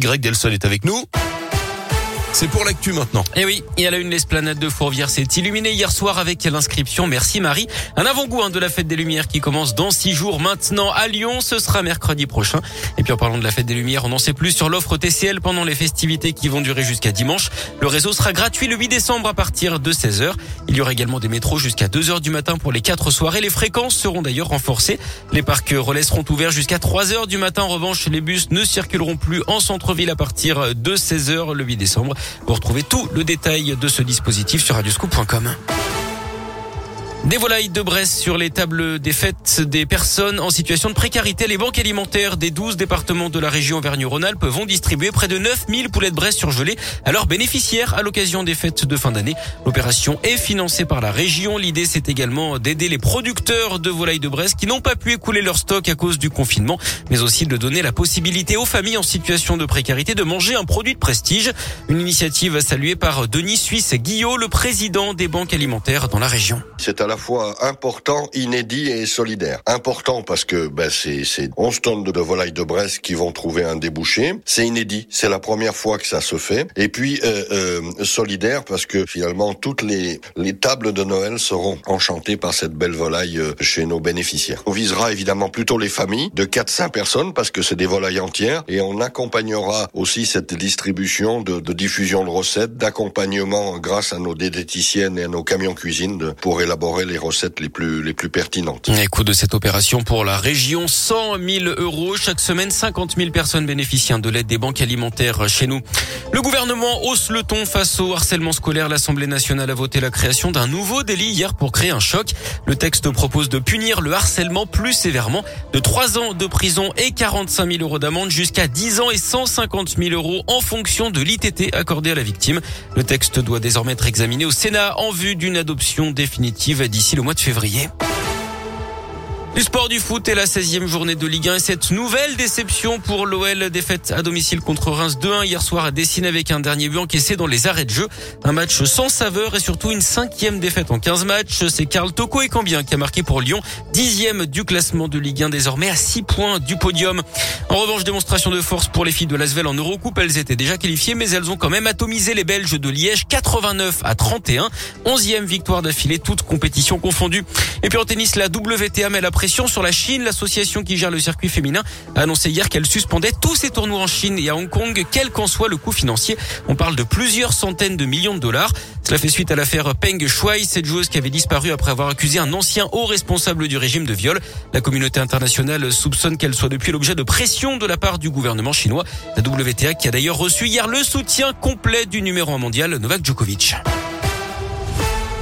Greg Delsol est avec nous. C'est pour l'actu maintenant. Et eh oui, et à la une, l'esplanade de Fourvière s'est illuminée hier soir avec l'inscription Merci Marie. Un avant-goût hein, de la fête des Lumières qui commence dans six jours maintenant à Lyon. Ce sera mercredi prochain. Et puis en parlant de la fête des Lumières, on n'en sait plus sur l'offre TCL pendant les festivités qui vont durer jusqu'à dimanche. Le réseau sera gratuit le 8 décembre à partir de 16h. Il y aura également des métros jusqu'à 2h du matin pour les quatre soirées. Les fréquences seront d'ailleurs renforcées. Les parcs relais seront ouverts jusqu'à 3h du matin. En revanche, les bus ne circuleront plus en centre-ville à partir de 16h le 8 décembre. Vous retrouvez tout le détail de ce dispositif sur radioscoop.com. Des volailles de Bresse sur les tables des fêtes des personnes en situation de précarité. Les banques alimentaires des 12 départements de la région Auvergne-Rhône-Alpes vont distribuer près de 9000 poulets de Bresse surgelés à leurs bénéficiaires à l'occasion des fêtes de fin d'année. L'opération est financée par la région. L'idée, c'est également d'aider les producteurs de volailles de Bresse qui n'ont pas pu écouler leur stock à cause du confinement, mais aussi de donner la possibilité aux familles en situation de précarité de manger un produit de prestige. Une initiative saluée par Denis Suisse Guillot, le président des banques alimentaires dans la région. Fois important, inédit et solidaire. Important parce que ben, c'est 11 tonnes de volailles de Bresse qui vont trouver un débouché. C'est inédit, c'est la première fois que ça se fait. Et puis euh, euh, solidaire parce que finalement toutes les, les tables de Noël seront enchantées par cette belle volaille euh, chez nos bénéficiaires. On visera évidemment plutôt les familles de 4-5 personnes parce que c'est des volailles entières et on accompagnera aussi cette distribution de, de diffusion de recettes, d'accompagnement grâce à nos diététiciennes et à nos camions cuisine pour élaborer les recettes les plus, les plus pertinentes? Les coûts de cette opération pour la région, 100 000 euros. Chaque semaine, 50 000 personnes bénéficient de l'aide des banques alimentaires chez nous. Le gouvernement hausse le ton face au harcèlement scolaire. L'Assemblée nationale a voté la création d'un nouveau délit hier pour créer un choc. Le texte propose de punir le harcèlement plus sévèrement de 3 ans de prison et 45 000 euros d'amende jusqu'à 10 ans et 150 000 euros en fonction de l'ITT accordé à la victime. Le texte doit désormais être examiné au Sénat en vue d'une adoption définitive d'ici le mois de février. Du sport du foot et la 16e journée de Ligue 1 et cette nouvelle déception pour l'OL défaite à domicile contre Reims 2-1 hier soir à Dessine avec un dernier but encaissé dans les arrêts de jeu. Un match sans saveur et surtout une cinquième défaite en 15 matchs. C'est Karl Toko et Cambien qui a marqué pour Lyon, dixième du classement de Ligue 1 désormais à 6 points du podium. En revanche, démonstration de force pour les filles de Lasvel en Eurocoupe. Elles étaient déjà qualifiées mais elles ont quand même atomisé les Belges de Liège 89 à 31. Onzième victoire d'affilée, toute compétition confondue. Et puis en tennis, la WTA met sur la Chine. L'association qui gère le circuit féminin a annoncé hier qu'elle suspendait tous ses tournois en Chine et à Hong Kong, quel qu'en soit le coût financier. On parle de plusieurs centaines de millions de dollars. Cela fait suite à l'affaire Peng Shuai, cette joueuse qui avait disparu après avoir accusé un ancien haut responsable du régime de viol. La communauté internationale soupçonne qu'elle soit depuis l'objet de pression de la part du gouvernement chinois. La WTA qui a d'ailleurs reçu hier le soutien complet du numéro 1 mondial Novak Djokovic.